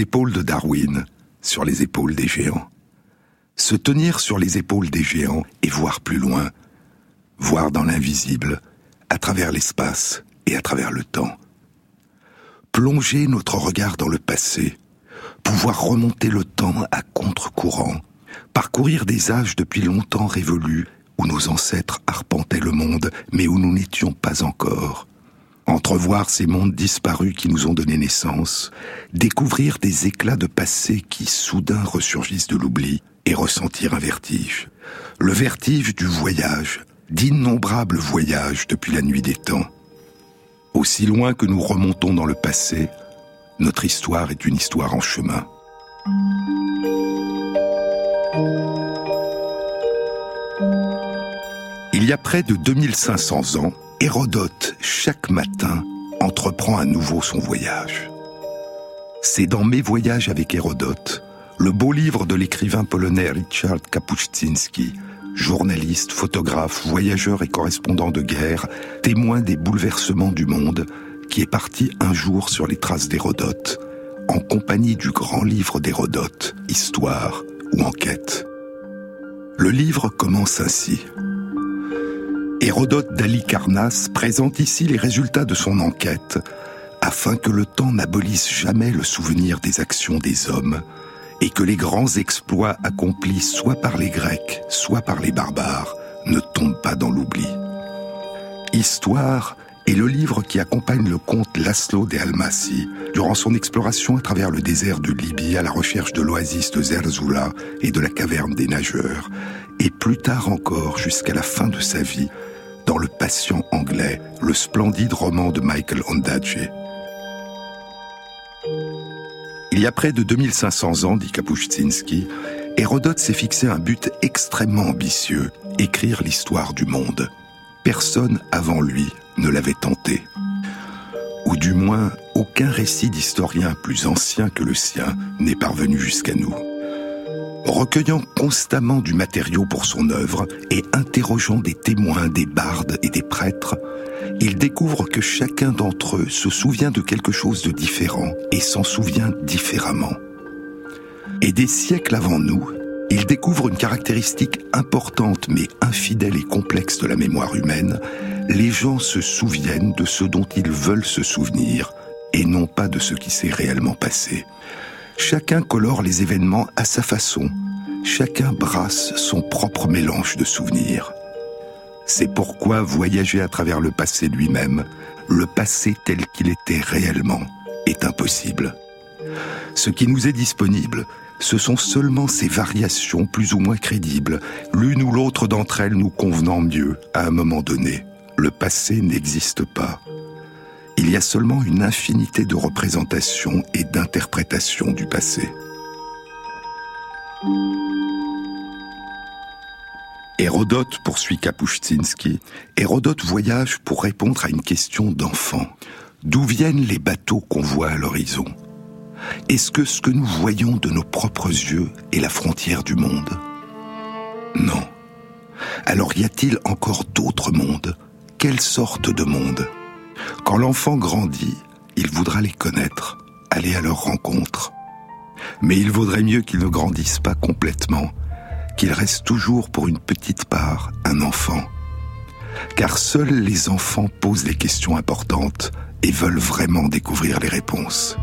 épaules de Darwin, sur les épaules des géants. Se tenir sur les épaules des géants et voir plus loin, voir dans l'invisible, à travers l'espace et à travers le temps. Plonger notre regard dans le passé, pouvoir remonter le temps à contre-courant, parcourir des âges depuis longtemps révolus où nos ancêtres arpentaient le monde mais où nous n'étions pas encore, entrevoir ces mondes disparus qui nous ont donné naissance, découvrir des éclats de passé qui soudain ressurgissent de l'oubli et ressentir un vertige. Le vertige du voyage, d'innombrables voyages depuis la nuit des temps. Aussi loin que nous remontons dans le passé, notre histoire est une histoire en chemin. Il y a près de 2500 ans, Hérodote, chaque matin, entreprend à nouveau son voyage. C'est dans Mes voyages avec Hérodote, le beau livre de l'écrivain polonais Richard Kapuscinski, journaliste, photographe, voyageur et correspondant de guerre, témoin des bouleversements du monde, qui est parti un jour sur les traces d'Hérodote, en compagnie du grand livre d'Hérodote, Histoire ou Enquête. Le livre commence ainsi. Hérodote d'Alicarnasse présente ici les résultats de son enquête, afin que le temps n'abolisse jamais le souvenir des actions des hommes, et que les grands exploits accomplis soit par les Grecs, soit par les barbares, ne tombent pas dans l'oubli. Histoire est le livre qui accompagne le comte Laszlo de Almasi durant son exploration à travers le désert de Libye à la recherche de l'oasis de Zerzula et de la caverne des nageurs, et plus tard encore jusqu'à la fin de sa vie dans Le Patient anglais, le splendide roman de Michael Ondaatje. Il y a près de 2500 ans, dit Kapuscinski, Hérodote s'est fixé un but extrêmement ambitieux, écrire l'histoire du monde. Personne avant lui ne l'avait tenté. Ou du moins, aucun récit d'historien plus ancien que le sien n'est parvenu jusqu'à nous recueillant constamment du matériau pour son œuvre et interrogeant des témoins, des bardes et des prêtres, il découvre que chacun d'entre eux se souvient de quelque chose de différent et s'en souvient différemment. Et des siècles avant nous, il découvre une caractéristique importante mais infidèle et complexe de la mémoire humaine, les gens se souviennent de ce dont ils veulent se souvenir et non pas de ce qui s'est réellement passé. Chacun colore les événements à sa façon. Chacun brasse son propre mélange de souvenirs. C'est pourquoi voyager à travers le passé lui-même, le passé tel qu'il était réellement, est impossible. Ce qui nous est disponible, ce sont seulement ces variations plus ou moins crédibles, l'une ou l'autre d'entre elles nous convenant mieux à un moment donné. Le passé n'existe pas il y a seulement une infinité de représentations et d'interprétations du passé. Hérodote, poursuit Kapuscinski, Hérodote voyage pour répondre à une question d'enfant. D'où viennent les bateaux qu'on voit à l'horizon? Est-ce que ce que nous voyons de nos propres yeux est la frontière du monde? Non. Alors y a-t-il encore d'autres mondes? Quelle sorte de monde? Quand l'enfant grandit, il voudra les connaître, aller à leur rencontre. Mais il vaudrait mieux qu'il ne grandisse pas complètement, qu'il reste toujours pour une petite part un enfant. Car seuls les enfants posent des questions importantes et veulent vraiment découvrir les réponses.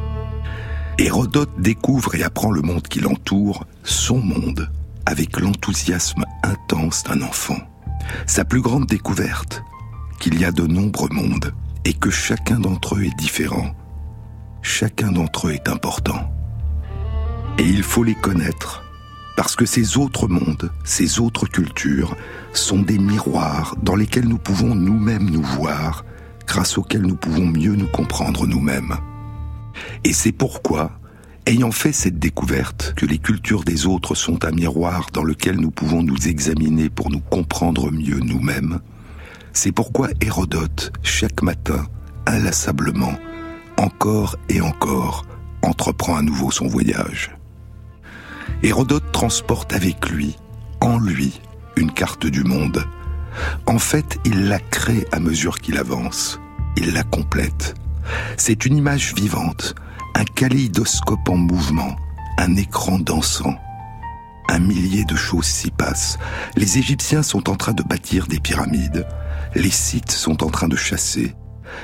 Hérodote découvre et apprend le monde qui l'entoure, son monde, avec l'enthousiasme intense d'un enfant. Sa plus grande découverte, qu'il y a de nombreux mondes, et que chacun d'entre eux est différent. Chacun d'entre eux est important. Et il faut les connaître, parce que ces autres mondes, ces autres cultures, sont des miroirs dans lesquels nous pouvons nous-mêmes nous voir, grâce auxquels nous pouvons mieux nous comprendre nous-mêmes. Et c'est pourquoi, ayant fait cette découverte que les cultures des autres sont un miroir dans lequel nous pouvons nous examiner pour nous comprendre mieux nous-mêmes, c'est pourquoi Hérodote, chaque matin, inlassablement, encore et encore, entreprend à nouveau son voyage. Hérodote transporte avec lui, en lui, une carte du monde. En fait, il la crée à mesure qu'il avance. Il la complète. C'est une image vivante, un kaléidoscope en mouvement, un écran dansant. Un millier de choses s'y passent. Les Égyptiens sont en train de bâtir des pyramides. Les Scythes sont en train de chasser.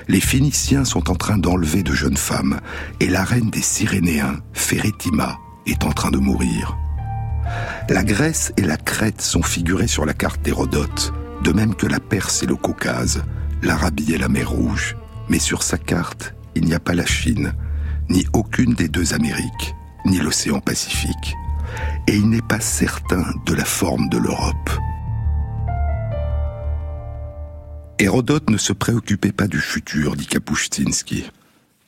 Les Phéniciens sont en train d'enlever de jeunes femmes. Et la reine des Cyrénéens, Férétima, est en train de mourir. La Grèce et la Crète sont figurées sur la carte d'Hérodote, de même que la Perse et le Caucase, l'Arabie et la mer Rouge. Mais sur sa carte, il n'y a pas la Chine, ni aucune des deux Amériques, ni l'océan Pacifique. Et il n'est pas certain de la forme de l'Europe. Hérodote ne se préoccupait pas du futur, dit Kapuscinski,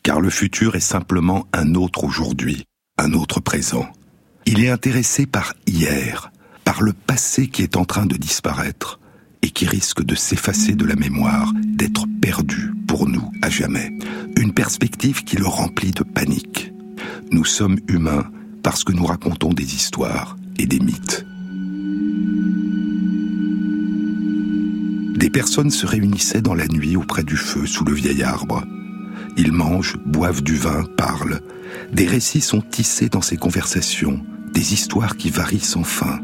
car le futur est simplement un autre aujourd'hui, un autre présent. Il est intéressé par hier, par le passé qui est en train de disparaître et qui risque de s'effacer de la mémoire, d'être perdu pour nous à jamais. Une perspective qui le remplit de panique. Nous sommes humains parce que nous racontons des histoires et des mythes. Des personnes se réunissaient dans la nuit auprès du feu sous le vieil arbre. Ils mangent, boivent du vin, parlent. Des récits sont tissés dans ces conversations, des histoires qui varient sans fin.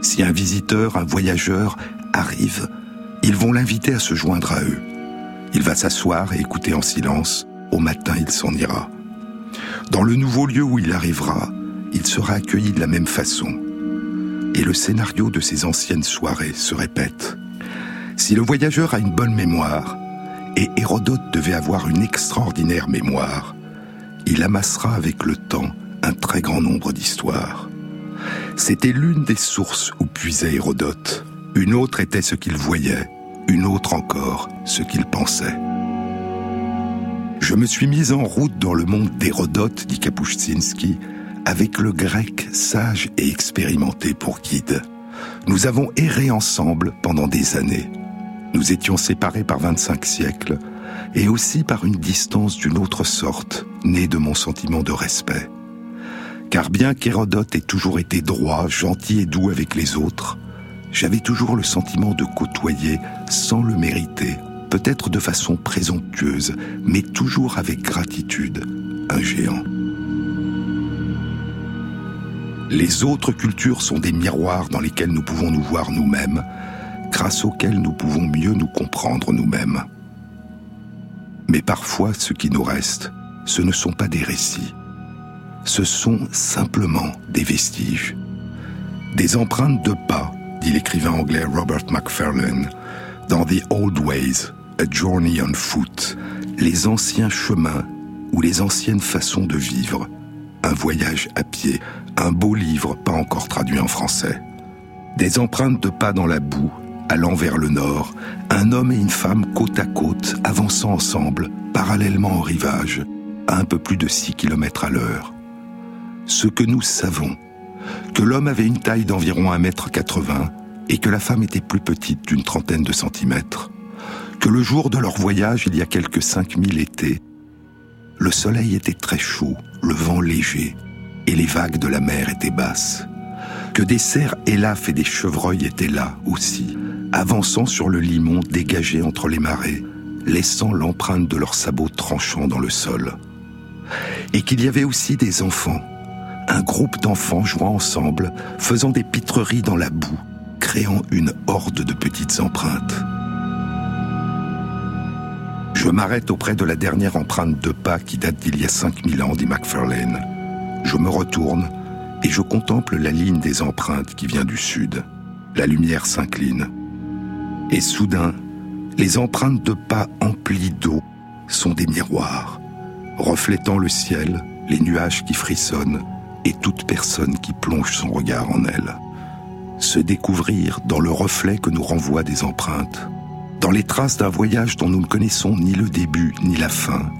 Si un visiteur, un voyageur arrive, ils vont l'inviter à se joindre à eux. Il va s'asseoir et écouter en silence. Au matin, il s'en ira. Dans le nouveau lieu où il arrivera, il sera accueilli de la même façon. Et le scénario de ces anciennes soirées se répète. Si le voyageur a une bonne mémoire, et Hérodote devait avoir une extraordinaire mémoire, il amassera avec le temps un très grand nombre d'histoires. C'était l'une des sources où puisait Hérodote. Une autre était ce qu'il voyait, une autre encore ce qu'il pensait. Je me suis mis en route dans le monde d'Hérodote, dit Kapuscinski, avec le grec sage et expérimenté pour guide. Nous avons erré ensemble pendant des années. Nous étions séparés par 25 siècles et aussi par une distance d'une autre sorte, née de mon sentiment de respect. Car bien qu'Hérodote ait toujours été droit, gentil et doux avec les autres, j'avais toujours le sentiment de côtoyer sans le mériter, peut-être de façon présomptueuse, mais toujours avec gratitude, un géant. Les autres cultures sont des miroirs dans lesquels nous pouvons nous voir nous-mêmes, grâce auxquels nous pouvons mieux nous comprendre nous-mêmes. Mais parfois, ce qui nous reste, ce ne sont pas des récits, ce sont simplement des vestiges, des empreintes de pas, dit l'écrivain anglais Robert Macfarlane, dans The Old Ways, A Journey on Foot, les anciens chemins ou les anciennes façons de vivre, un voyage à pied, un beau livre pas encore traduit en français. Des empreintes de pas dans la boue, allant vers le nord, un homme et une femme côte à côte, avançant ensemble, parallèlement au rivage, à un peu plus de 6 km à l'heure. Ce que nous savons, que l'homme avait une taille d'environ 1m80 et que la femme était plus petite d'une trentaine de centimètres, que le jour de leur voyage, il y a quelques 5000 étés, le soleil était très chaud, le vent léger, et les vagues de la mer étaient basses, que des cerfs élafes et des chevreuils étaient là aussi, avançant sur le limon dégagé entre les marais, laissant l'empreinte de leurs sabots tranchants dans le sol. Et qu'il y avait aussi des enfants, un groupe d'enfants jouant ensemble, faisant des pitreries dans la boue, créant une horde de petites empreintes. Je m'arrête auprès de la dernière empreinte de pas qui date d'il y a 5000 ans, dit Macfarlane. Je me retourne et je contemple la ligne des empreintes qui vient du sud. La lumière s'incline. Et soudain, les empreintes de pas emplies d'eau sont des miroirs, reflétant le ciel, les nuages qui frissonnent et toute personne qui plonge son regard en elle. Se découvrir dans le reflet que nous renvoient des empreintes, dans les traces d'un voyage dont nous ne connaissons ni le début ni la fin.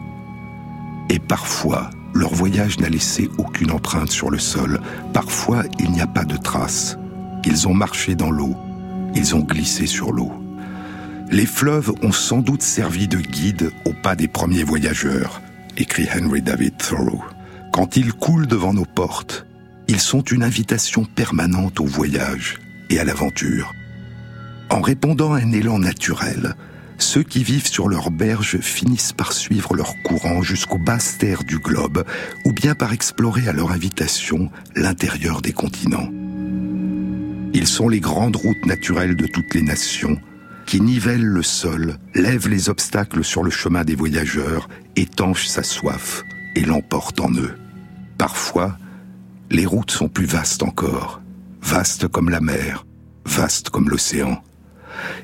Et parfois, leur voyage n'a laissé aucune empreinte sur le sol. Parfois, il n'y a pas de traces. Ils ont marché dans l'eau. Ils ont glissé sur l'eau. Les fleuves ont sans doute servi de guide au pas des premiers voyageurs, écrit Henry David Thoreau. Quand ils coulent devant nos portes, ils sont une invitation permanente au voyage et à l'aventure. En répondant à un élan naturel, ceux qui vivent sur leurs berges finissent par suivre leur courant jusqu'aux basses terres du globe, ou bien par explorer à leur invitation l'intérieur des continents. Ils sont les grandes routes naturelles de toutes les nations, qui nivellent le sol, lèvent les obstacles sur le chemin des voyageurs, étanchent sa soif et l'emportent en eux. Parfois, les routes sont plus vastes encore, vastes comme la mer, vastes comme l'océan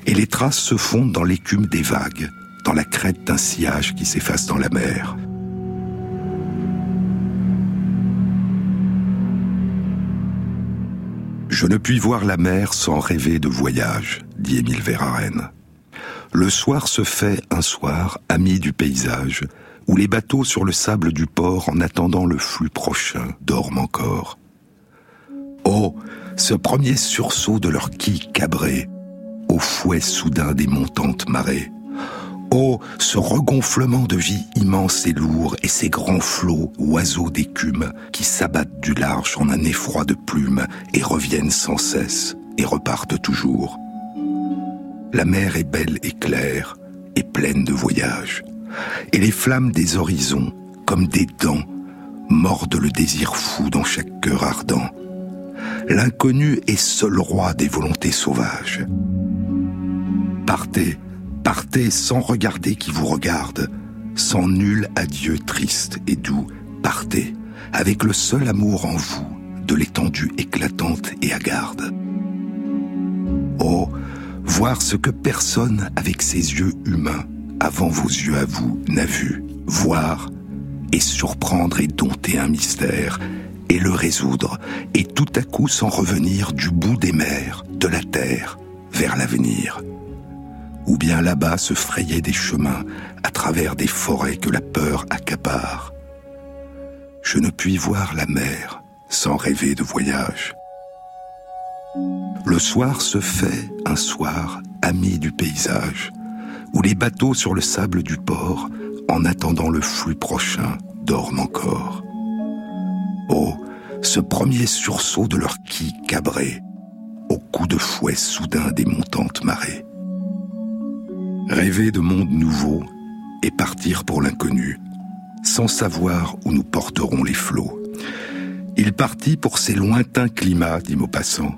et les traces se fondent dans l'écume des vagues, dans la crête d'un sillage qui s'efface dans la mer. Je ne puis voir la mer sans rêver de voyage, dit Émile Verhaeren. Le soir se fait un soir, ami du paysage, où les bateaux sur le sable du port, en attendant le flux prochain, dorment encore. Oh, ce premier sursaut de leur quille cabrée, au fouet soudain des montantes marées. Oh, ce regonflement de vie immense et lourd et ces grands flots, oiseaux d'écume, qui s'abattent du large en un effroi de plumes et reviennent sans cesse et repartent toujours. La mer est belle et claire et pleine de voyages, et les flammes des horizons, comme des dents, mordent le désir fou dans chaque cœur ardent. L'inconnu est seul roi des volontés sauvages. Partez, partez sans regarder qui vous regarde, sans nul adieu triste et doux, partez, avec le seul amour en vous, de l'étendue éclatante et hagarde. Oh, voir ce que personne avec ses yeux humains, avant vos yeux à vous, n'a vu, voir et surprendre et dompter un mystère, et le résoudre, et tout à coup s'en revenir du bout des mers, de la terre, vers l'avenir ou bien là-bas se frayaient des chemins à travers des forêts que la peur accapare. Je ne puis voir la mer sans rêver de voyage. Le soir se fait un soir ami du paysage, où les bateaux sur le sable du port, en attendant le flux prochain, dorment encore. Oh, ce premier sursaut de leur quille cabré, au coup de fouet soudain des montantes marées rêver de mondes nouveaux et partir pour l'inconnu, sans savoir où nous porteront les flots. Il partit pour ces lointains climats, dit Maupassant.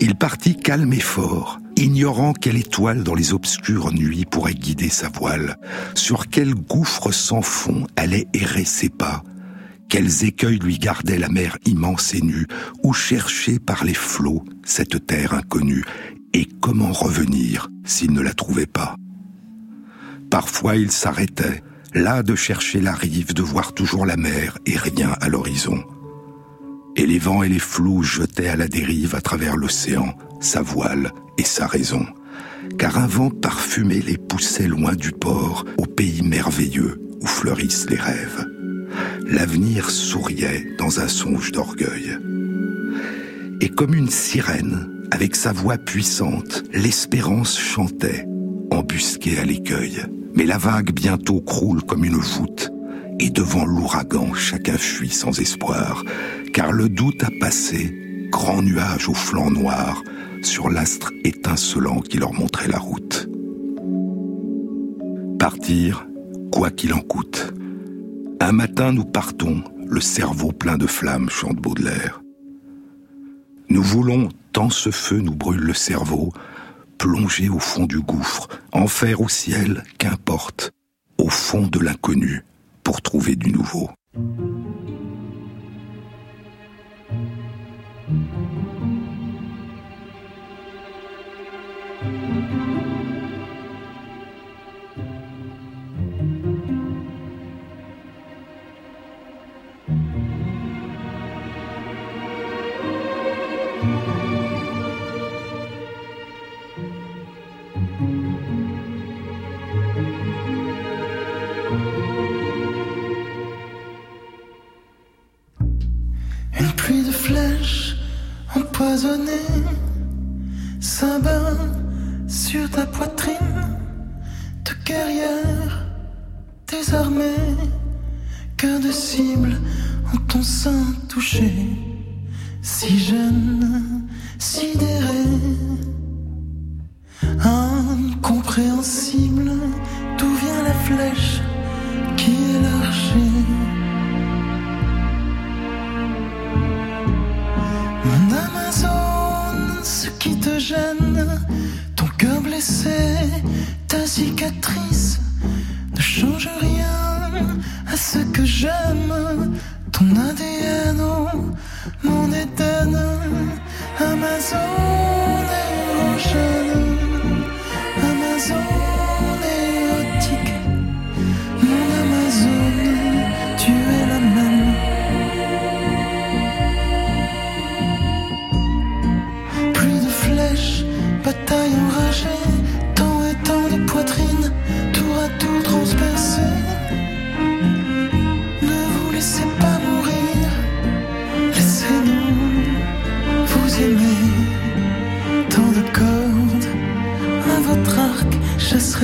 Il partit calme et fort, ignorant quelle étoile dans les obscures nuits pourrait guider sa voile, sur quel gouffre sans fond allaient errer ses pas, quels écueils lui gardait la mer immense et nue, où chercher par les flots cette terre inconnue, et comment revenir s'il ne la trouvait pas. Parfois il s'arrêtait, là de chercher la rive, de voir toujours la mer et rien à l'horizon. Et les vents et les flous jetaient à la dérive à travers l'océan sa voile et sa raison, car un vent parfumé les poussait loin du port, au pays merveilleux où fleurissent les rêves. L'avenir souriait dans un songe d'orgueil. Et comme une sirène, avec sa voix puissante, l'espérance chantait, embusquée à l'écueil. Mais la vague bientôt croule comme une voûte, et devant l'ouragan chacun fuit sans espoir, car le doute a passé, grand nuage au flanc noir, sur l'astre étincelant qui leur montrait la route. Partir, quoi qu'il en coûte. Un matin nous partons, le cerveau plein de flammes, chante Baudelaire. Nous voulons, tant ce feu nous brûle le cerveau, plonger au fond du gouffre, enfer ou ciel, qu'importe, au fond de l'inconnu, pour trouver du nouveau. 빠졌네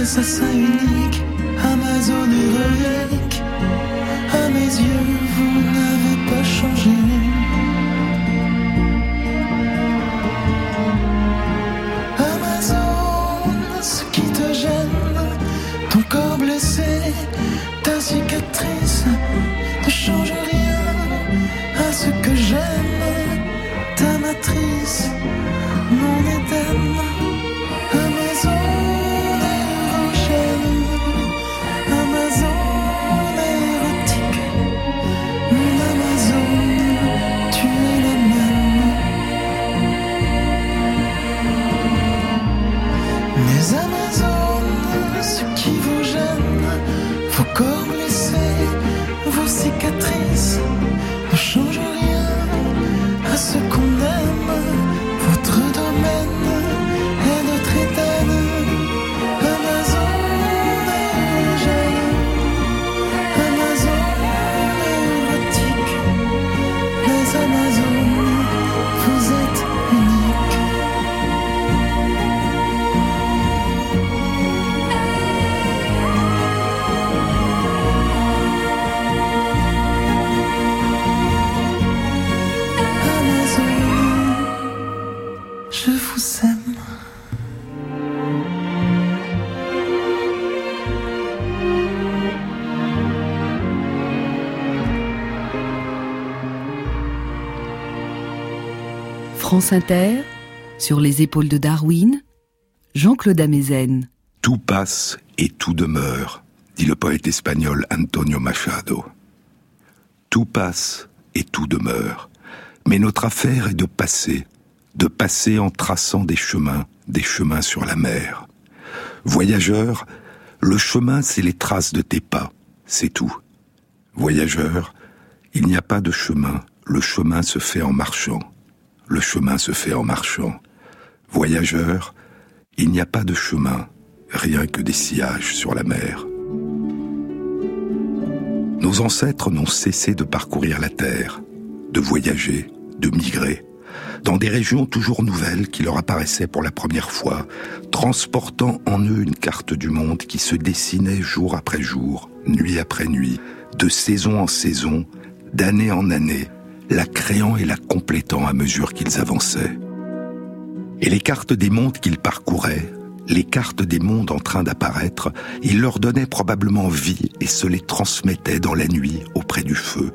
assassin unique, France Inter, sur les épaules de Darwin, Jean-Claude Amezen. Tout passe et tout demeure, dit le poète espagnol Antonio Machado. Tout passe et tout demeure, mais notre affaire est de passer, de passer en traçant des chemins, des chemins sur la mer. Voyageur, le chemin c'est les traces de tes pas, c'est tout. Voyageur, il n'y a pas de chemin, le chemin se fait en marchant le chemin se fait en marchant. Voyageur, il n'y a pas de chemin, rien que des sillages sur la mer. Nos ancêtres n'ont cessé de parcourir la terre, de voyager, de migrer, dans des régions toujours nouvelles qui leur apparaissaient pour la première fois, transportant en eux une carte du monde qui se dessinait jour après jour, nuit après nuit, de saison en saison, d'année en année, la créant et la complétant à mesure qu'ils avançaient. Et les cartes des mondes qu'ils parcouraient, les cartes des mondes en train d'apparaître, ils leur donnaient probablement vie et se les transmettaient dans la nuit auprès du feu,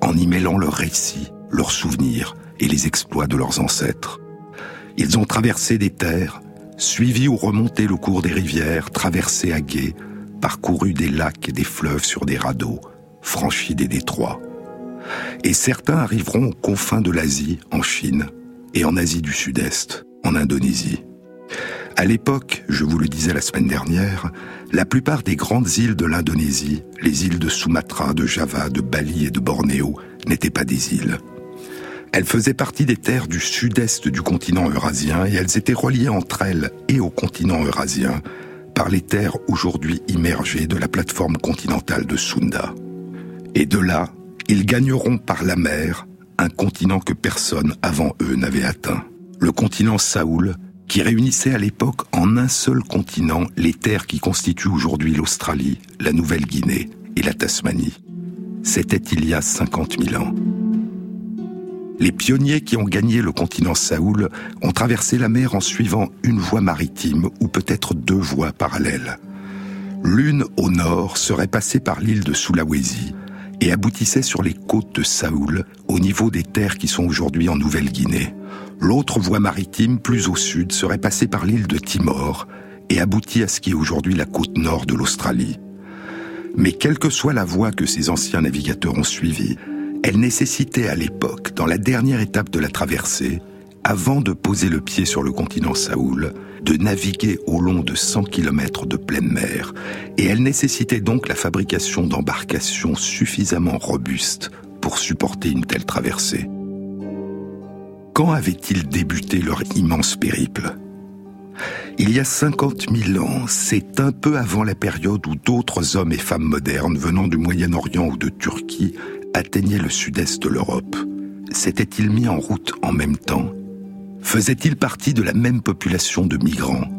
en y mêlant leurs récits, leurs souvenirs et les exploits de leurs ancêtres. Ils ont traversé des terres, suivi ou remonté le cours des rivières, traversé à gué, parcouru des lacs et des fleuves sur des radeaux, franchi des détroits et certains arriveront aux confins de l'Asie, en Chine, et en Asie du Sud-Est, en Indonésie. À l'époque, je vous le disais la semaine dernière, la plupart des grandes îles de l'Indonésie, les îles de Sumatra, de Java, de Bali et de Bornéo, n'étaient pas des îles. Elles faisaient partie des terres du sud-est du continent eurasien et elles étaient reliées entre elles et au continent eurasien par les terres aujourd'hui immergées de la plateforme continentale de Sunda. Et de là, ils gagneront par la mer un continent que personne avant eux n'avait atteint. Le continent Saoul, qui réunissait à l'époque en un seul continent les terres qui constituent aujourd'hui l'Australie, la Nouvelle-Guinée et la Tasmanie. C'était il y a 50 000 ans. Les pionniers qui ont gagné le continent Saoul ont traversé la mer en suivant une voie maritime ou peut-être deux voies parallèles. L'une au nord serait passée par l'île de Sulawesi et aboutissait sur les côtes de Saoul, au niveau des terres qui sont aujourd'hui en Nouvelle-Guinée. L'autre voie maritime, plus au sud, serait passée par l'île de Timor et aboutit à ce qui est aujourd'hui la côte nord de l'Australie. Mais quelle que soit la voie que ces anciens navigateurs ont suivie, elle nécessitait à l'époque, dans la dernière étape de la traversée, avant de poser le pied sur le continent Saoul, de naviguer au long de 100 km de pleine mer, et elle nécessitait donc la fabrication d'embarcations suffisamment robustes pour supporter une telle traversée. Quand avaient-ils débuté leur immense périple? Il y a 50 000 ans, c'est un peu avant la période où d'autres hommes et femmes modernes venant du Moyen-Orient ou de Turquie atteignait le sud-est de l'Europe, s'était-il mis en route en même temps? Faisait-il partie de la même population de migrants?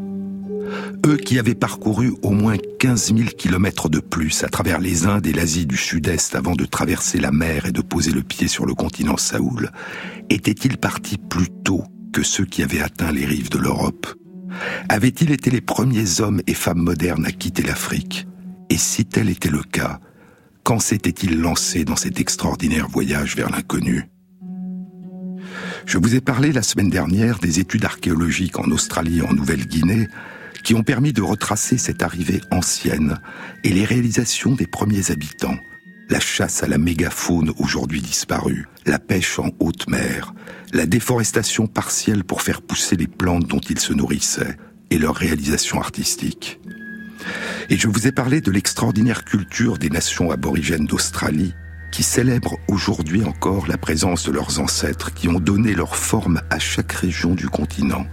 Eux qui avaient parcouru au moins 15 000 kilomètres de plus à travers les Indes et l'Asie du Sud-Est avant de traverser la mer et de poser le pied sur le continent Saoul, étaient-ils partis plus tôt que ceux qui avaient atteint les rives de l'Europe? Avaient-ils été les premiers hommes et femmes modernes à quitter l'Afrique? Et si tel était le cas, quand s'était-il lancé dans cet extraordinaire voyage vers l'inconnu? Je vous ai parlé la semaine dernière des études archéologiques en Australie et en Nouvelle-Guinée qui ont permis de retracer cette arrivée ancienne et les réalisations des premiers habitants, la chasse à la mégafaune aujourd'hui disparue, la pêche en haute mer, la déforestation partielle pour faire pousser les plantes dont ils se nourrissaient et leur réalisation artistique. Et je vous ai parlé de l'extraordinaire culture des nations aborigènes d'Australie, qui célèbrent aujourd'hui encore la présence de leurs ancêtres qui ont donné leur forme à chaque région du continent,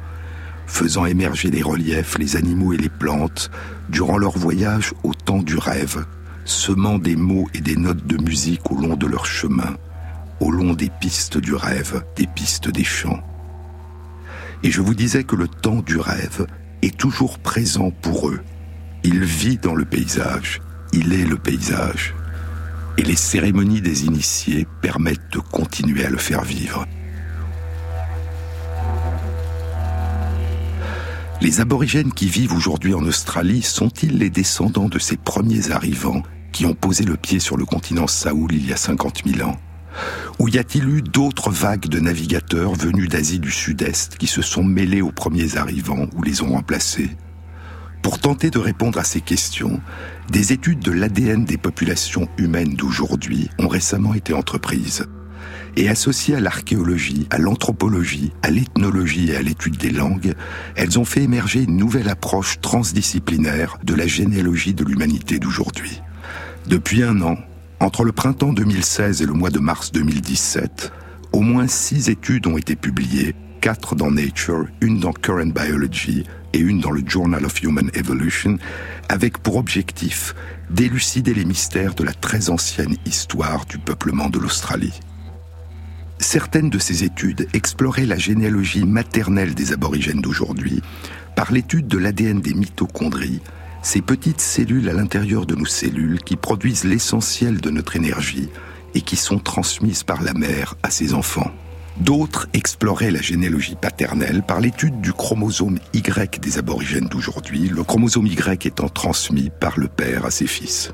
faisant émerger les reliefs, les animaux et les plantes durant leur voyage au temps du rêve, semant des mots et des notes de musique au long de leur chemin, au long des pistes du rêve, des pistes des chants. Et je vous disais que le temps du rêve est toujours présent pour eux, il vit dans le paysage, il est le paysage. Et les cérémonies des initiés permettent de continuer à le faire vivre. Les aborigènes qui vivent aujourd'hui en Australie sont-ils les descendants de ces premiers arrivants qui ont posé le pied sur le continent Saoul il y a 50 000 ans? Ou y a-t-il eu d'autres vagues de navigateurs venus d'Asie du Sud-Est qui se sont mêlés aux premiers arrivants ou les ont remplacés pour tenter de répondre à ces questions, des études de l'ADN des populations humaines d'aujourd'hui ont récemment été entreprises. Et associées à l'archéologie, à l'anthropologie, à l'ethnologie et à l'étude des langues, elles ont fait émerger une nouvelle approche transdisciplinaire de la généalogie de l'humanité d'aujourd'hui. Depuis un an, entre le printemps 2016 et le mois de mars 2017, au moins six études ont été publiées, quatre dans Nature, une dans Current Biology, et une dans le Journal of Human Evolution, avec pour objectif d'élucider les mystères de la très ancienne histoire du peuplement de l'Australie. Certaines de ces études exploraient la généalogie maternelle des aborigènes d'aujourd'hui par l'étude de l'ADN des mitochondries, ces petites cellules à l'intérieur de nos cellules qui produisent l'essentiel de notre énergie et qui sont transmises par la mère à ses enfants. D'autres exploraient la généalogie paternelle par l'étude du chromosome Y des aborigènes d'aujourd'hui, le chromosome Y étant transmis par le père à ses fils.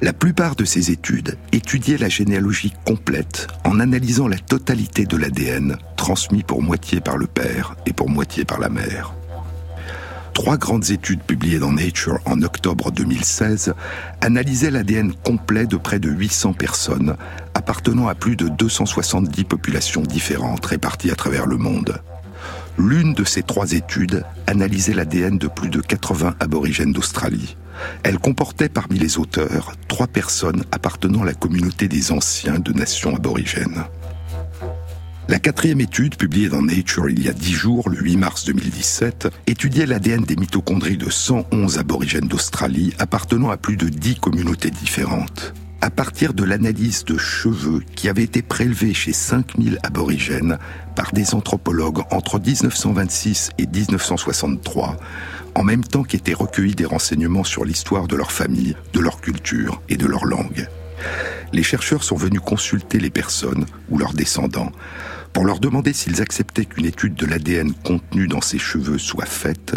La plupart de ces études étudiaient la généalogie complète en analysant la totalité de l'ADN transmis pour moitié par le père et pour moitié par la mère. Trois grandes études publiées dans Nature en octobre 2016 analysaient l'ADN complet de près de 800 personnes appartenant à plus de 270 populations différentes réparties à travers le monde. L'une de ces trois études analysait l'ADN de plus de 80 aborigènes d'Australie. Elle comportait parmi les auteurs trois personnes appartenant à la communauté des anciens de nations aborigènes. La quatrième étude, publiée dans Nature il y a dix jours, le 8 mars 2017, étudiait l'ADN des mitochondries de 111 aborigènes d'Australie appartenant à plus de dix communautés différentes. À partir de l'analyse de cheveux qui avait été prélevés chez 5000 aborigènes par des anthropologues entre 1926 et 1963, en même temps qu'étaient recueillis des renseignements sur l'histoire de leur famille, de leur culture et de leur langue. les chercheurs sont venus consulter les personnes ou leurs descendants pour leur demander s'ils acceptaient qu'une étude de l'ADN contenu dans ces cheveux soit faite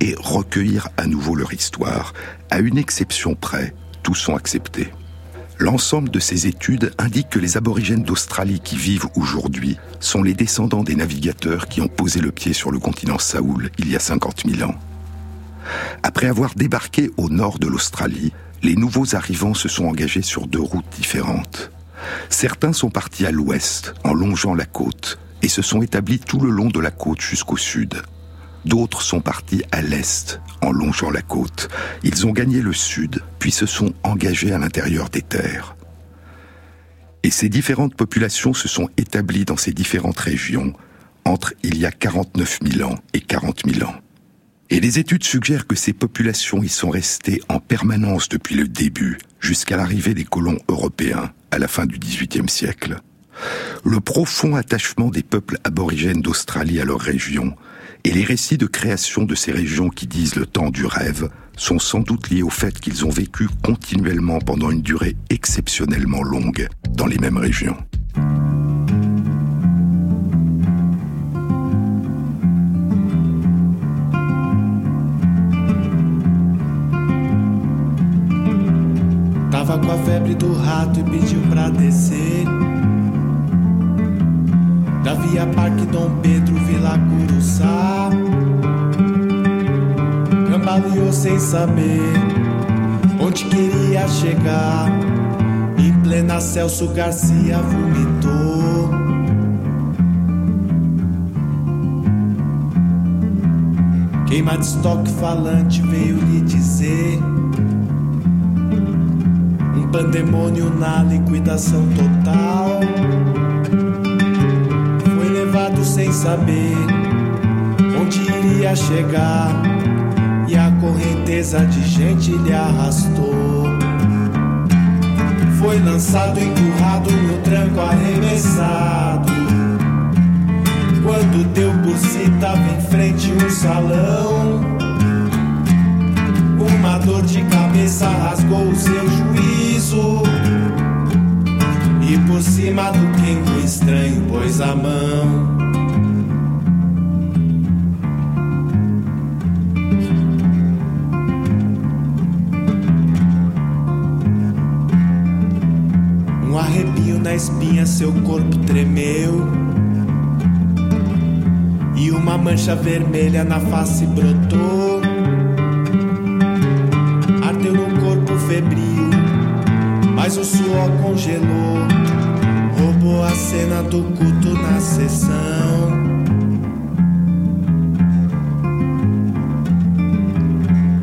et recueillir à nouveau leur histoire. À une exception près, tous sont acceptés. L'ensemble de ces études indique que les aborigènes d'Australie qui vivent aujourd'hui sont les descendants des navigateurs qui ont posé le pied sur le continent Saoul il y a 50 000 ans. Après avoir débarqué au nord de l'Australie, les nouveaux arrivants se sont engagés sur deux routes différentes. Certains sont partis à l'ouest, en longeant la côte, et se sont établis tout le long de la côte jusqu'au sud. D'autres sont partis à l'est, en longeant la côte. Ils ont gagné le sud, puis se sont engagés à l'intérieur des terres. Et ces différentes populations se sont établies dans ces différentes régions entre il y a 49 000 ans et 40 000 ans. Et les études suggèrent que ces populations y sont restées en permanence depuis le début, jusqu'à l'arrivée des colons européens à la fin du XVIIIe siècle. Le profond attachement des peuples aborigènes d'Australie à leur région et les récits de création de ces régions qui disent le temps du rêve sont sans doute liés au fait qu'ils ont vécu continuellement pendant une durée exceptionnellement longue dans les mêmes régions. Tava com a febre do rato e pediu pra descer. Da Via Parque Dom Pedro, Vila Curuçá. Cambaleou sem saber onde queria chegar. Em plena Celso Garcia vomitou. Queima de estoque falante veio lhe dizer pandemônio na liquidação total. Foi levado sem saber onde iria chegar, e a correnteza de gente lhe arrastou. Foi lançado, empurrado no tranco, arremessado. Quando deu por si, tava em frente um salão. Dor de cabeça rasgou o seu juízo. E por cima do quengo estranho pôs a mão. Um arrepio na espinha, seu corpo tremeu. E uma mancha vermelha na face brotou. Suor congelou. Roubou a cena do culto na sessão.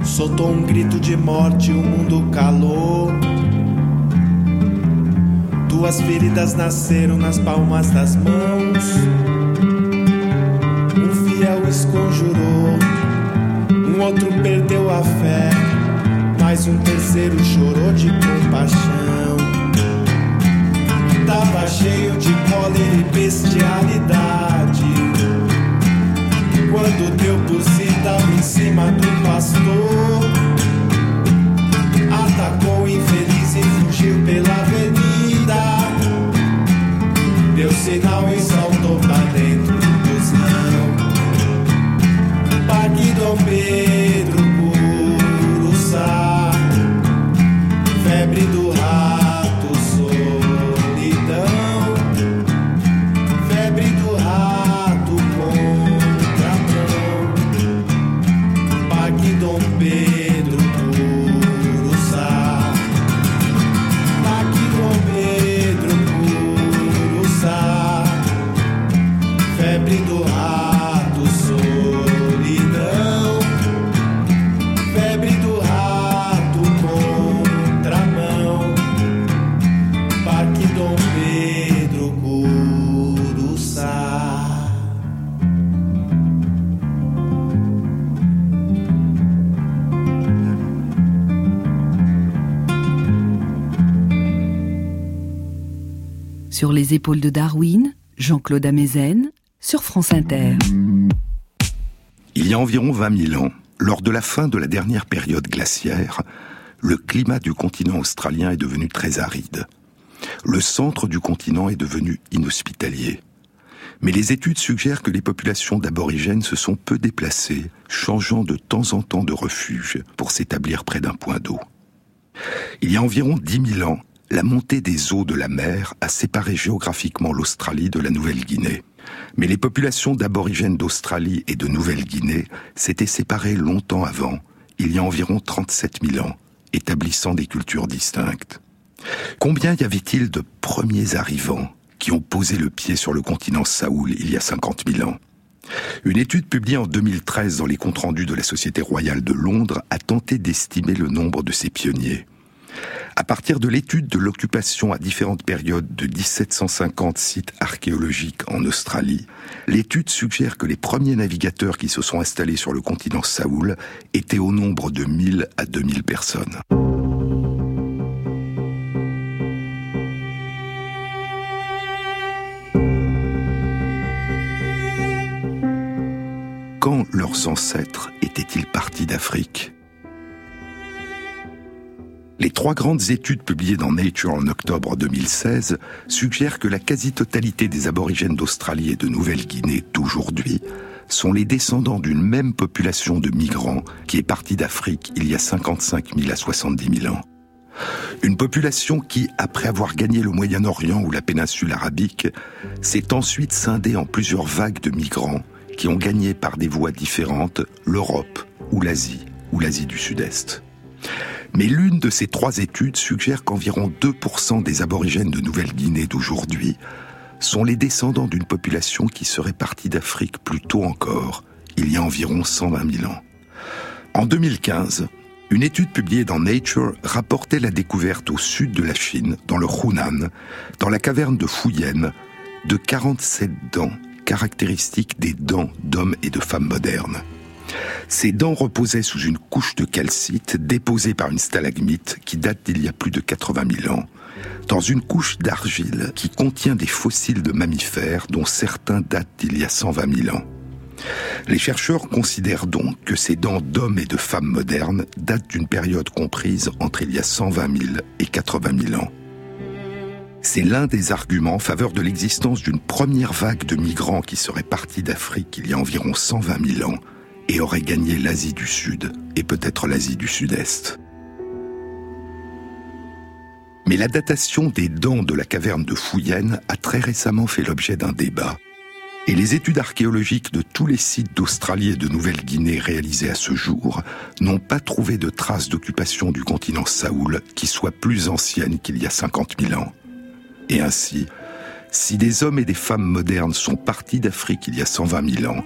Soltou um grito de morte, o mundo calou. Duas feridas nasceram nas palmas das mãos. Um fiel esconjurou, um outro perdeu a fé, mas um terceiro chorou de compaixão. Tava cheio de cólera e bestialidade. Quando deu por si, em cima do pastor. Atacou o infeliz e fugiu pela avenida. Deu sinal e saltou pra dentro do busão. Parque Dom les épaules de Darwin, Jean-Claude Amezen, sur France Inter. Il y a environ 20 000 ans, lors de la fin de la dernière période glaciaire, le climat du continent australien est devenu très aride. Le centre du continent est devenu inhospitalier. Mais les études suggèrent que les populations d'aborigènes se sont peu déplacées, changeant de temps en temps de refuge pour s'établir près d'un point d'eau. Il y a environ 10 000 ans, la montée des eaux de la mer a séparé géographiquement l'Australie de la Nouvelle-Guinée. Mais les populations d'aborigènes d'Australie et de Nouvelle-Guinée s'étaient séparées longtemps avant, il y a environ 37 000 ans, établissant des cultures distinctes. Combien y avait-il de premiers arrivants qui ont posé le pied sur le continent Saoul il y a 50 000 ans? Une étude publiée en 2013 dans les comptes rendus de la Société royale de Londres a tenté d'estimer le nombre de ces pionniers. À partir de l'étude de l'occupation à différentes périodes de 1750 sites archéologiques en Australie, l'étude suggère que les premiers navigateurs qui se sont installés sur le continent Saoul étaient au nombre de 1000 à 2000 personnes. Quand leurs ancêtres étaient-ils partis d'Afrique? Les trois grandes études publiées dans Nature en octobre 2016 suggèrent que la quasi-totalité des aborigènes d'Australie et de Nouvelle-Guinée d'aujourd'hui sont les descendants d'une même population de migrants qui est partie d'Afrique il y a 55 000 à 70 000 ans. Une population qui, après avoir gagné le Moyen-Orient ou la péninsule arabique, s'est ensuite scindée en plusieurs vagues de migrants qui ont gagné par des voies différentes l'Europe ou l'Asie ou l'Asie du Sud-Est. Mais l'une de ces trois études suggère qu'environ 2% des aborigènes de Nouvelle-Guinée d'aujourd'hui sont les descendants d'une population qui serait partie d'Afrique plus tôt encore, il y a environ 120 000 ans. En 2015, une étude publiée dans Nature rapportait la découverte au sud de la Chine, dans le Hunan, dans la caverne de Fuyen, de 47 dents caractéristiques des dents d'hommes et de femmes modernes. Ces dents reposaient sous une couche de calcite déposée par une stalagmite qui date d'il y a plus de 80 000 ans, dans une couche d'argile qui contient des fossiles de mammifères dont certains datent d'il y a 120 000 ans. Les chercheurs considèrent donc que ces dents d'hommes et de femmes modernes datent d'une période comprise entre il y a 120 000 et 80 000 ans. C'est l'un des arguments en faveur de l'existence d'une première vague de migrants qui serait partis d'Afrique il y a environ 120 000 ans et aurait gagné l'Asie du Sud et peut-être l'Asie du Sud-Est. Mais la datation des dents de la caverne de Fouillenne a très récemment fait l'objet d'un débat. Et les études archéologiques de tous les sites d'Australie et de Nouvelle-Guinée réalisés à ce jour n'ont pas trouvé de traces d'occupation du continent Saoul qui soit plus ancienne qu'il y a 50 000 ans. Et ainsi, si des hommes et des femmes modernes sont partis d'Afrique il y a 120 000 ans,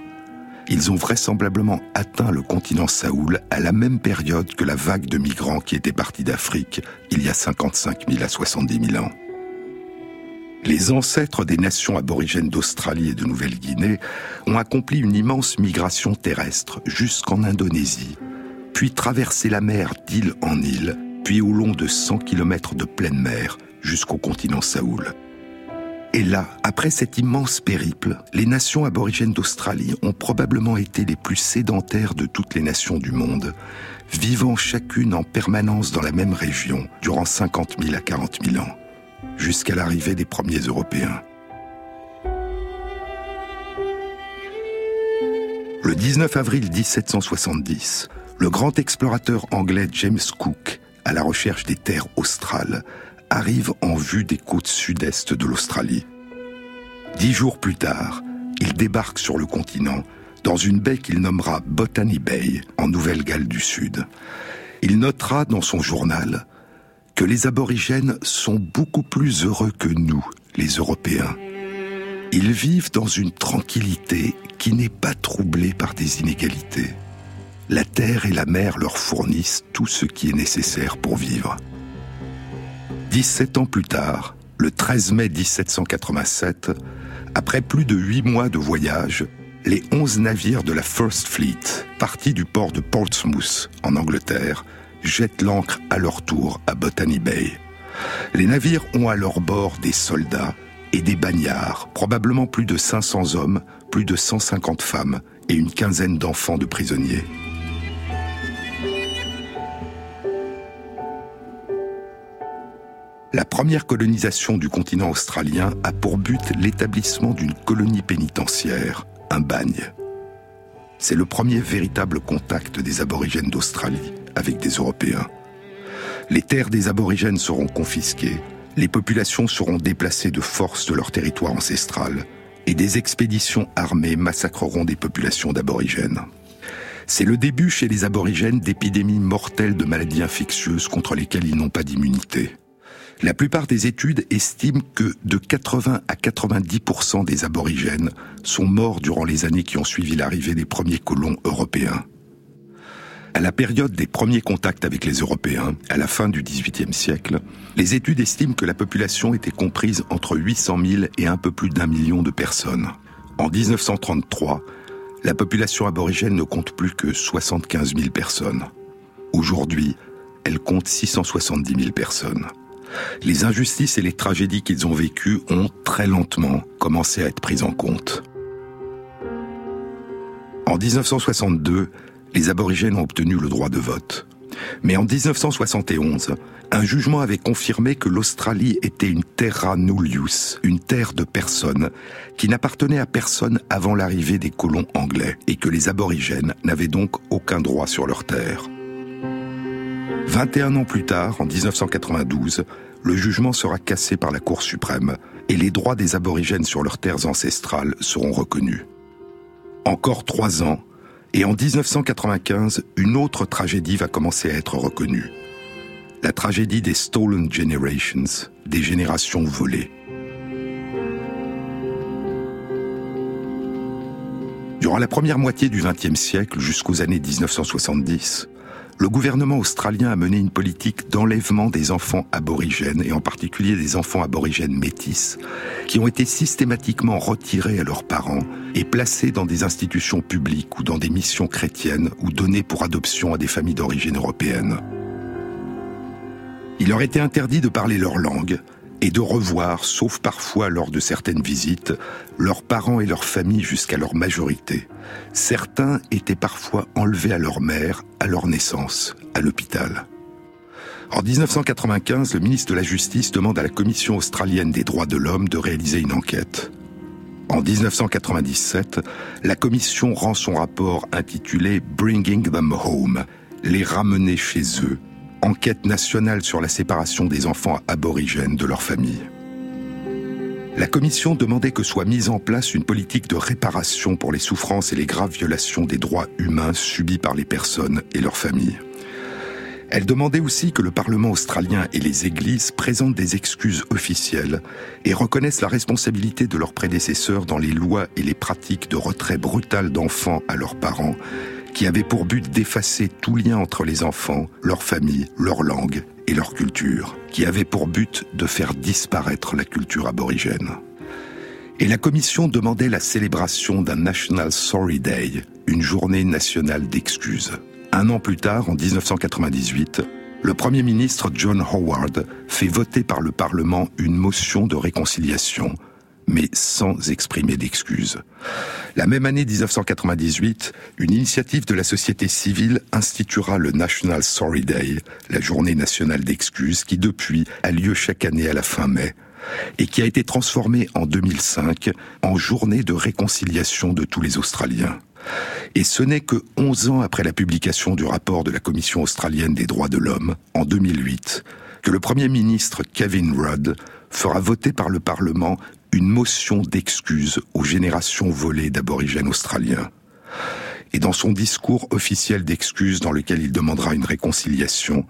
ils ont vraisemblablement atteint le continent Saoul à la même période que la vague de migrants qui étaient partis d'Afrique il y a 55 000 à 70 000 ans. Les ancêtres des nations aborigènes d'Australie et de Nouvelle-Guinée ont accompli une immense migration terrestre jusqu'en Indonésie, puis traversé la mer d'île en île, puis au long de 100 km de pleine mer jusqu'au continent Saoul. Et là, après cet immense périple, les nations aborigènes d'Australie ont probablement été les plus sédentaires de toutes les nations du monde, vivant chacune en permanence dans la même région durant 50 000 à 40 000 ans, jusqu'à l'arrivée des premiers Européens. Le 19 avril 1770, le grand explorateur anglais James Cook, à la recherche des terres australes, arrive en vue des côtes sud-est de l'Australie. Dix jours plus tard, il débarque sur le continent, dans une baie qu'il nommera Botany Bay, en Nouvelle-Galles du Sud. Il notera dans son journal que les aborigènes sont beaucoup plus heureux que nous, les Européens. Ils vivent dans une tranquillité qui n'est pas troublée par des inégalités. La terre et la mer leur fournissent tout ce qui est nécessaire pour vivre. 17 ans plus tard, le 13 mai 1787, après plus de huit mois de voyage, les 11 navires de la First Fleet, partis du port de Portsmouth, en Angleterre, jettent l'ancre à leur tour à Botany Bay. Les navires ont à leur bord des soldats et des bagnards, probablement plus de 500 hommes, plus de 150 femmes et une quinzaine d'enfants de prisonniers. La première colonisation du continent australien a pour but l'établissement d'une colonie pénitentiaire, un bagne. C'est le premier véritable contact des aborigènes d'Australie avec des Européens. Les terres des aborigènes seront confisquées, les populations seront déplacées de force de leur territoire ancestral, et des expéditions armées massacreront des populations d'aborigènes. C'est le début chez les aborigènes d'épidémies mortelles de maladies infectieuses contre lesquelles ils n'ont pas d'immunité. La plupart des études estiment que de 80 à 90% des aborigènes sont morts durant les années qui ont suivi l'arrivée des premiers colons européens. À la période des premiers contacts avec les Européens, à la fin du XVIIIe siècle, les études estiment que la population était comprise entre 800 000 et un peu plus d'un million de personnes. En 1933, la population aborigène ne compte plus que 75 000 personnes. Aujourd'hui, elle compte 670 000 personnes. Les injustices et les tragédies qu'ils ont vécues ont très lentement commencé à être prises en compte. En 1962, les aborigènes ont obtenu le droit de vote. Mais en 1971, un jugement avait confirmé que l'Australie était une terra nullius, une terre de personne, qui n'appartenait à personne avant l'arrivée des colons anglais, et que les aborigènes n'avaient donc aucun droit sur leur terre. 21 ans plus tard, en 1992, le jugement sera cassé par la Cour suprême, et les droits des aborigènes sur leurs terres ancestrales seront reconnus. Encore trois ans, et en 1995, une autre tragédie va commencer à être reconnue la tragédie des Stolen Generations, des générations volées. Durant la première moitié du XXe siècle jusqu'aux années 1970, le gouvernement australien a mené une politique d'enlèvement des enfants aborigènes, et en particulier des enfants aborigènes métis, qui ont été systématiquement retirés à leurs parents et placés dans des institutions publiques ou dans des missions chrétiennes ou donnés pour adoption à des familles d'origine européenne. Il leur était interdit de parler leur langue et de revoir, sauf parfois lors de certaines visites, leurs parents et leurs familles jusqu'à leur majorité. Certains étaient parfois enlevés à leur mère, à leur naissance, à l'hôpital. En 1995, le ministre de la Justice demande à la Commission australienne des droits de l'homme de réaliser une enquête. En 1997, la Commission rend son rapport intitulé Bringing them home, les ramener chez eux, enquête nationale sur la séparation des enfants aborigènes de leur famille. La commission demandait que soit mise en place une politique de réparation pour les souffrances et les graves violations des droits humains subis par les personnes et leurs familles. Elle demandait aussi que le Parlement australien et les églises présentent des excuses officielles et reconnaissent la responsabilité de leurs prédécesseurs dans les lois et les pratiques de retrait brutal d'enfants à leurs parents qui avait pour but d'effacer tout lien entre les enfants, leur famille, leur langue et leur culture, qui avait pour but de faire disparaître la culture aborigène. Et la commission demandait la célébration d'un National Sorry Day, une journée nationale d'excuses. Un an plus tard, en 1998, le Premier ministre John Howard fait voter par le Parlement une motion de réconciliation mais sans exprimer d'excuses. La même année 1998, une initiative de la société civile instituera le National Sorry Day, la journée nationale d'excuses, qui depuis a lieu chaque année à la fin mai, et qui a été transformée en 2005 en journée de réconciliation de tous les Australiens. Et ce n'est que 11 ans après la publication du rapport de la Commission australienne des droits de l'homme, en 2008, que le Premier ministre Kevin Rudd fera voter par le Parlement une motion d'excuse aux générations volées d'aborigènes australiens. Et dans son discours officiel d'excuses dans lequel il demandera une réconciliation,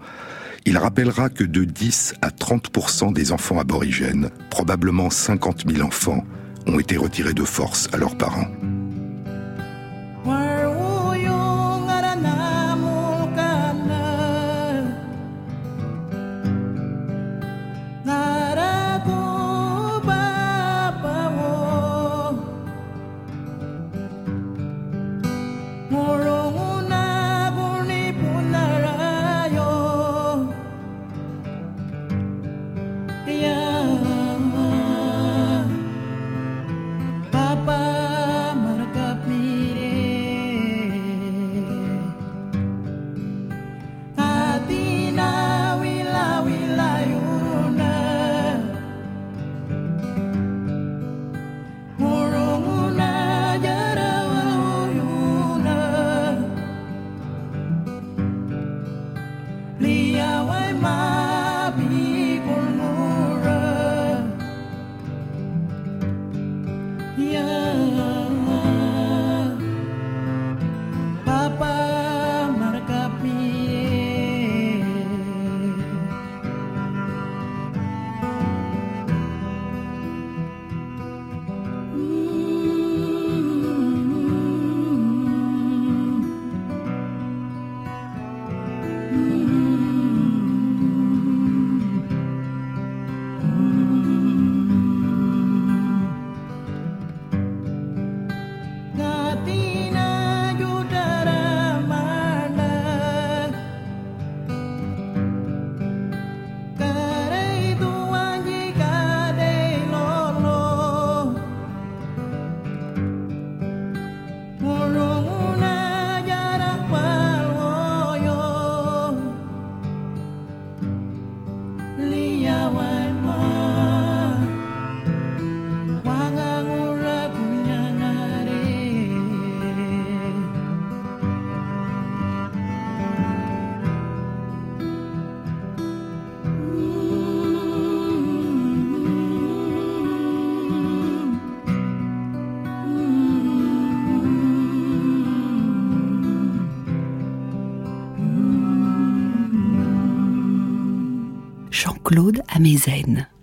il rappellera que de 10 à 30% des enfants aborigènes, probablement 50 000 enfants, ont été retirés de force à leurs parents.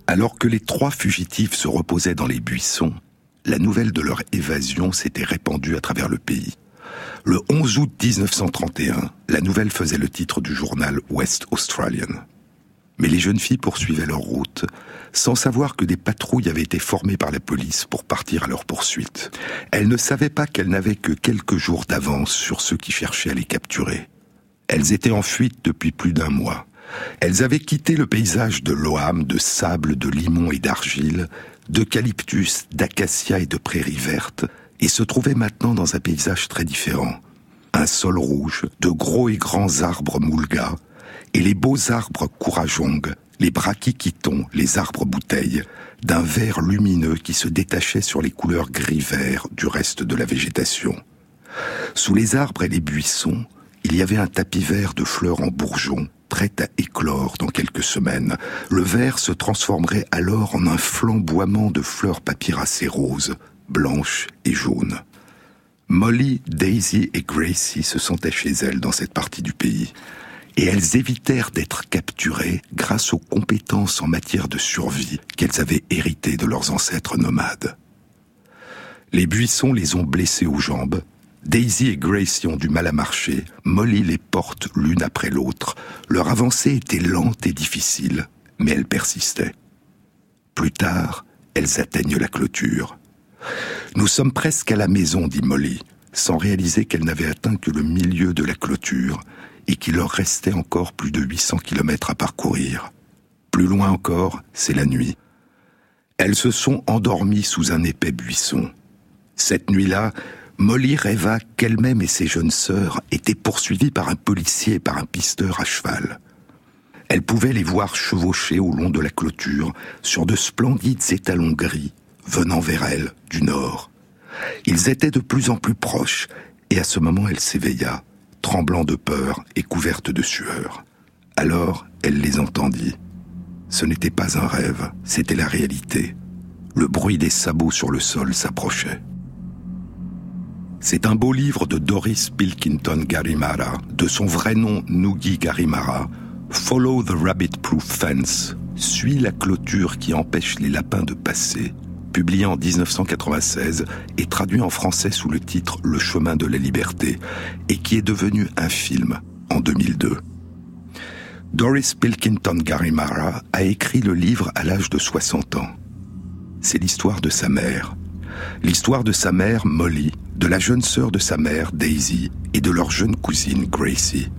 Alors que les trois fugitifs se reposaient dans les buissons, la nouvelle de leur évasion s'était répandue à travers le pays. Le 11 août 1931, la nouvelle faisait le titre du journal West Australian. Mais les jeunes filles poursuivaient leur route, sans savoir que des patrouilles avaient été formées par la police pour partir à leur poursuite. Elles ne savaient pas qu'elles n'avaient que quelques jours d'avance sur ceux qui cherchaient à les capturer. Elles étaient en fuite depuis plus d'un mois. Elles avaient quitté le paysage de l'Oham, de sable, de limon et d'argile, d'eucalyptus, d'acacia et de prairies vertes, et se trouvaient maintenant dans un paysage très différent. Un sol rouge, de gros et grands arbres moulgas, et les beaux arbres courajong, les brachykitons, les arbres bouteilles, d'un vert lumineux qui se détachait sur les couleurs gris-vert du reste de la végétation. Sous les arbres et les buissons, il y avait un tapis vert de fleurs en bourgeons, prête à éclore dans quelques semaines. Le vert se transformerait alors en un flamboiement de fleurs papyracées roses, blanches et jaunes. Molly, Daisy et Gracie se sentaient chez elles dans cette partie du pays, et elles évitèrent d'être capturées grâce aux compétences en matière de survie qu'elles avaient héritées de leurs ancêtres nomades. Les buissons les ont blessées aux jambes, Daisy et Gracie ont du mal à marcher, Molly les porte l'une après l'autre. Leur avancée était lente et difficile, mais elles persistaient. Plus tard, elles atteignent la clôture. Nous sommes presque à la maison, dit Molly, sans réaliser qu'elle n'avait atteint que le milieu de la clôture et qu'il leur restait encore plus de 800 kilomètres à parcourir. Plus loin encore, c'est la nuit. Elles se sont endormies sous un épais buisson. Cette nuit-là, Molly rêva qu'elle-même et ses jeunes sœurs étaient poursuivies par un policier et par un pisteur à cheval. Elle pouvait les voir chevaucher au long de la clôture sur de splendides étalons gris venant vers elle du nord. Ils étaient de plus en plus proches et à ce moment elle s'éveilla, tremblant de peur et couverte de sueur. Alors elle les entendit. Ce n'était pas un rêve, c'était la réalité. Le bruit des sabots sur le sol s'approchait. C'est un beau livre de Doris Pilkington Garimara, de son vrai nom Nugi Garimara, Follow the Rabbit Proof Fence, Suis la clôture qui empêche les lapins de passer, publié en 1996 et traduit en français sous le titre Le chemin de la liberté, et qui est devenu un film en 2002. Doris Pilkington Garimara a écrit le livre à l'âge de 60 ans. C'est l'histoire de sa mère. L'histoire de sa mère, Molly, de la jeune sœur de sa mère, Daisy, et de leur jeune cousine, Gracie.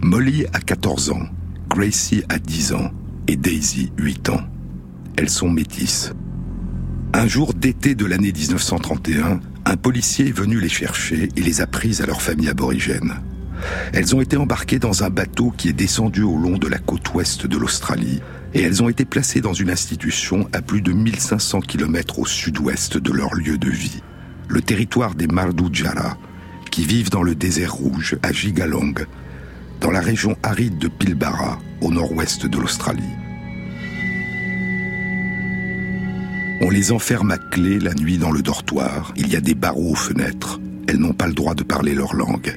Molly a 14 ans, Gracie a 10 ans, et Daisy 8 ans. Elles sont métisses. Un jour d'été de l'année 1931, un policier est venu les chercher et les a prises à leur famille aborigène. Elles ont été embarquées dans un bateau qui est descendu au long de la côte ouest de l'Australie et elles ont été placées dans une institution à plus de 1500 km au sud-ouest de leur lieu de vie le territoire des Mardujara, qui vivent dans le désert rouge à Gigalong. dans la région aride de Pilbara, au nord-ouest de l'Australie. On les enferme à clé la nuit dans le dortoir. Il y a des barreaux aux fenêtres. Elles n'ont pas le droit de parler leur langue.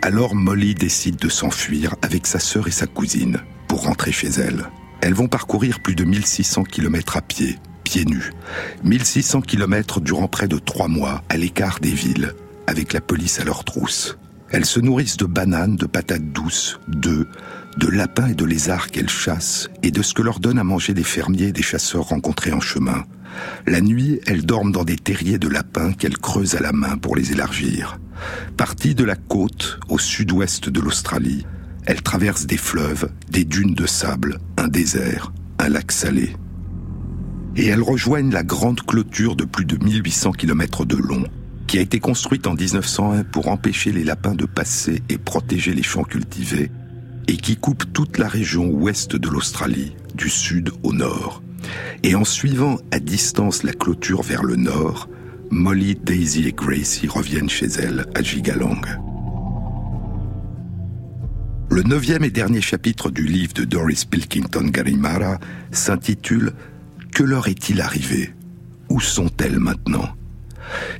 Alors Molly décide de s'enfuir avec sa sœur et sa cousine pour rentrer chez elle. Elles vont parcourir plus de 1600 km à pied, pieds nus. 1600 km durant près de trois mois à l'écart des villes, avec la police à leur trousse. Elles se nourrissent de bananes, de patates douces, d'œufs, de lapins et de lézards qu'elles chassent, et de ce que leur donnent à manger des fermiers et des chasseurs rencontrés en chemin. La nuit, elles dorment dans des terriers de lapins qu'elles creusent à la main pour les élargir. Parties de la côte, au sud-ouest de l'Australie, elles traversent des fleuves, des dunes de sable, un désert, un lac salé. Et elles rejoignent la grande clôture de plus de 1800 km de long, qui a été construite en 1901 pour empêcher les lapins de passer et protéger les champs cultivés, et qui coupe toute la région ouest de l'Australie, du sud au nord. Et en suivant à distance la clôture vers le nord, Molly, Daisy et Gracie reviennent chez elles à Gigalang. Le neuvième et dernier chapitre du livre de Doris Pilkington Garimara s'intitule Que leur est-il arrivé? Où sont-elles maintenant?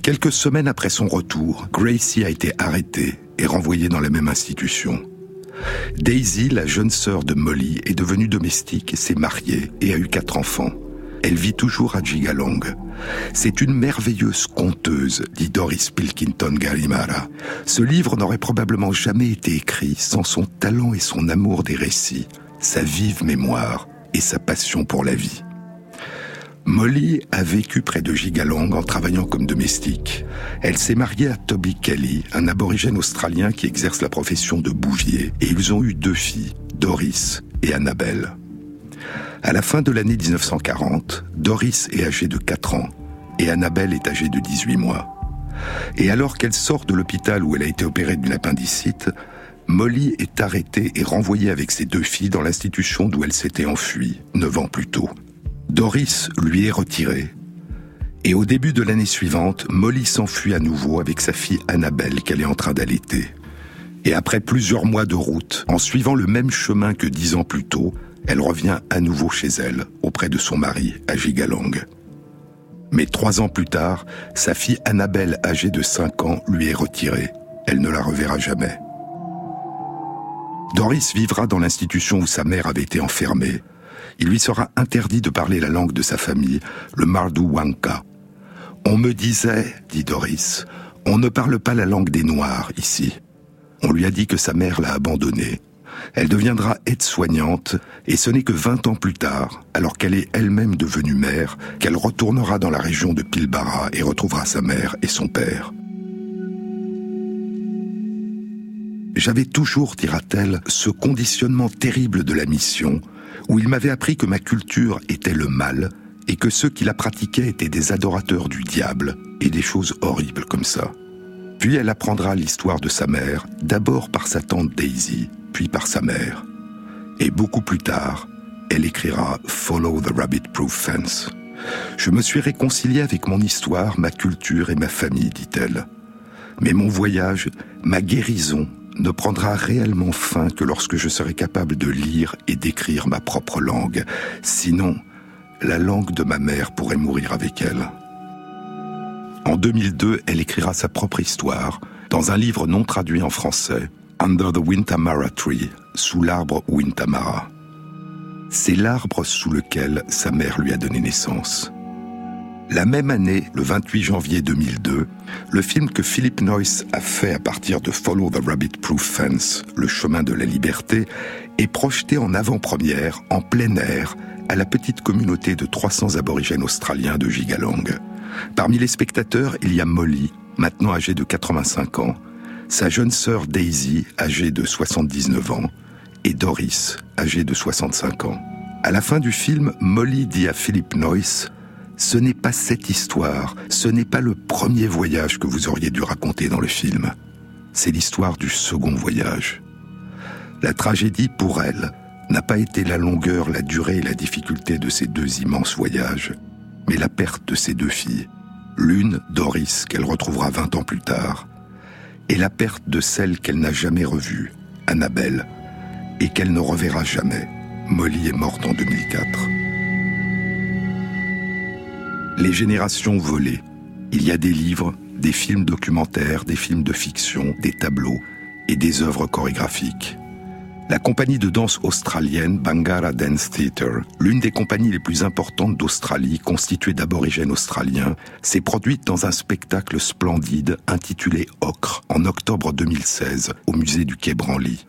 Quelques semaines après son retour, Gracie a été arrêtée et renvoyée dans la même institution. Daisy, la jeune sœur de Molly, est devenue domestique, s'est mariée et a eu quatre enfants. Elle vit toujours à Jigalong. C'est une merveilleuse conteuse, dit Doris Pilkington Garimara. Ce livre n'aurait probablement jamais été écrit sans son talent et son amour des récits, sa vive mémoire et sa passion pour la vie. Molly a vécu près de Gigalong en travaillant comme domestique. Elle s'est mariée à Toby Kelly, un aborigène australien qui exerce la profession de bouvier, et ils ont eu deux filles, Doris et Annabelle. À la fin de l'année 1940, Doris est âgée de 4 ans et Annabelle est âgée de 18 mois. Et alors qu'elle sort de l'hôpital où elle a été opérée d'une appendicite, Molly est arrêtée et renvoyée avec ses deux filles dans l'institution d'où elle s'était enfuie, neuf ans plus tôt. Doris lui est retirée. Et au début de l'année suivante, Molly s'enfuit à nouveau avec sa fille Annabelle qu'elle est en train d'allaiter. Et après plusieurs mois de route, en suivant le même chemin que dix ans plus tôt, elle revient à nouveau chez elle, auprès de son mari, à Gigalong. Mais trois ans plus tard, sa fille Annabelle, âgée de cinq ans, lui est retirée. Elle ne la reverra jamais. Doris vivra dans l'institution où sa mère avait été enfermée, il lui sera interdit de parler la langue de sa famille, le Wanka. On me disait, dit Doris, on ne parle pas la langue des Noirs ici. On lui a dit que sa mère l'a abandonnée. Elle deviendra aide-soignante, et ce n'est que vingt ans plus tard, alors qu'elle est elle-même devenue mère, qu'elle retournera dans la région de Pilbara et retrouvera sa mère et son père. J'avais toujours, dira-t-elle, ce conditionnement terrible de la mission, où il m'avait appris que ma culture était le mal et que ceux qui la pratiquaient étaient des adorateurs du diable et des choses horribles comme ça. Puis elle apprendra l'histoire de sa mère, d'abord par sa tante Daisy, puis par sa mère. Et beaucoup plus tard, elle écrira Follow the Rabbit Proof Fence. Je me suis réconcilié avec mon histoire, ma culture et ma famille, dit-elle. Mais mon voyage, ma guérison ne prendra réellement fin que lorsque je serai capable de lire et d'écrire ma propre langue. Sinon, la langue de ma mère pourrait mourir avec elle. En 2002, elle écrira sa propre histoire dans un livre non traduit en français, Under the Wintamara Tree, sous l'arbre Wintamara. C'est l'arbre sous lequel sa mère lui a donné naissance. La même année, le 28 janvier 2002, le film que Philip Noyce a fait à partir de Follow the Rabbit Proof Fence, Le chemin de la liberté, est projeté en avant-première, en plein air, à la petite communauté de 300 aborigènes australiens de Gigalong. Parmi les spectateurs, il y a Molly, maintenant âgée de 85 ans, sa jeune sœur Daisy, âgée de 79 ans, et Doris, âgée de 65 ans. À la fin du film, Molly dit à Philip Noyce ce n'est pas cette histoire, ce n'est pas le premier voyage que vous auriez dû raconter dans le film. C'est l'histoire du second voyage. La tragédie pour elle n'a pas été la longueur, la durée et la difficulté de ces deux immenses voyages, mais la perte de ses deux filles. L'une, Doris, qu'elle retrouvera vingt ans plus tard, et la perte de celle qu'elle n'a jamais revue, Annabelle, et qu'elle ne reverra jamais. Molly est morte en 2004. Les générations volées. Il y a des livres, des films documentaires, des films de fiction, des tableaux et des œuvres chorégraphiques. La compagnie de danse australienne Bangara Dance Theatre, l'une des compagnies les plus importantes d'Australie, constituée d'aborigènes australiens, s'est produite dans un spectacle splendide intitulé Ocre en octobre 2016 au musée du Quai Branly.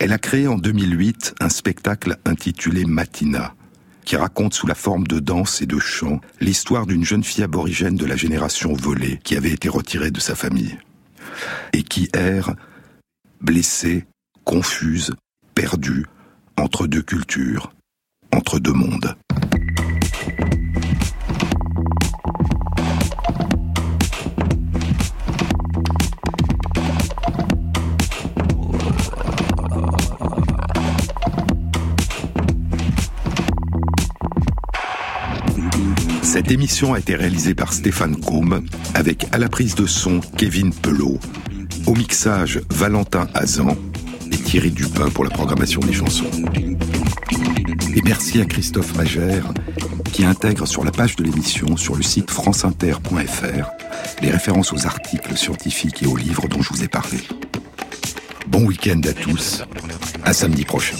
Elle a créé en 2008 un spectacle intitulé Matina qui raconte sous la forme de danse et de chant l'histoire d'une jeune fille aborigène de la génération volée qui avait été retirée de sa famille et qui erre blessée, confuse, perdu entre deux cultures, entre deux mondes. Cette émission a été réalisée par Stéphane Combe avec à la prise de son Kevin Pelot, au mixage Valentin Azan et Thierry Dupin pour la programmation des chansons. Et merci à Christophe Magère qui intègre sur la page de l'émission sur le site franceinter.fr les références aux articles scientifiques et aux livres dont je vous ai parlé. Bon week-end à tous, à samedi prochain.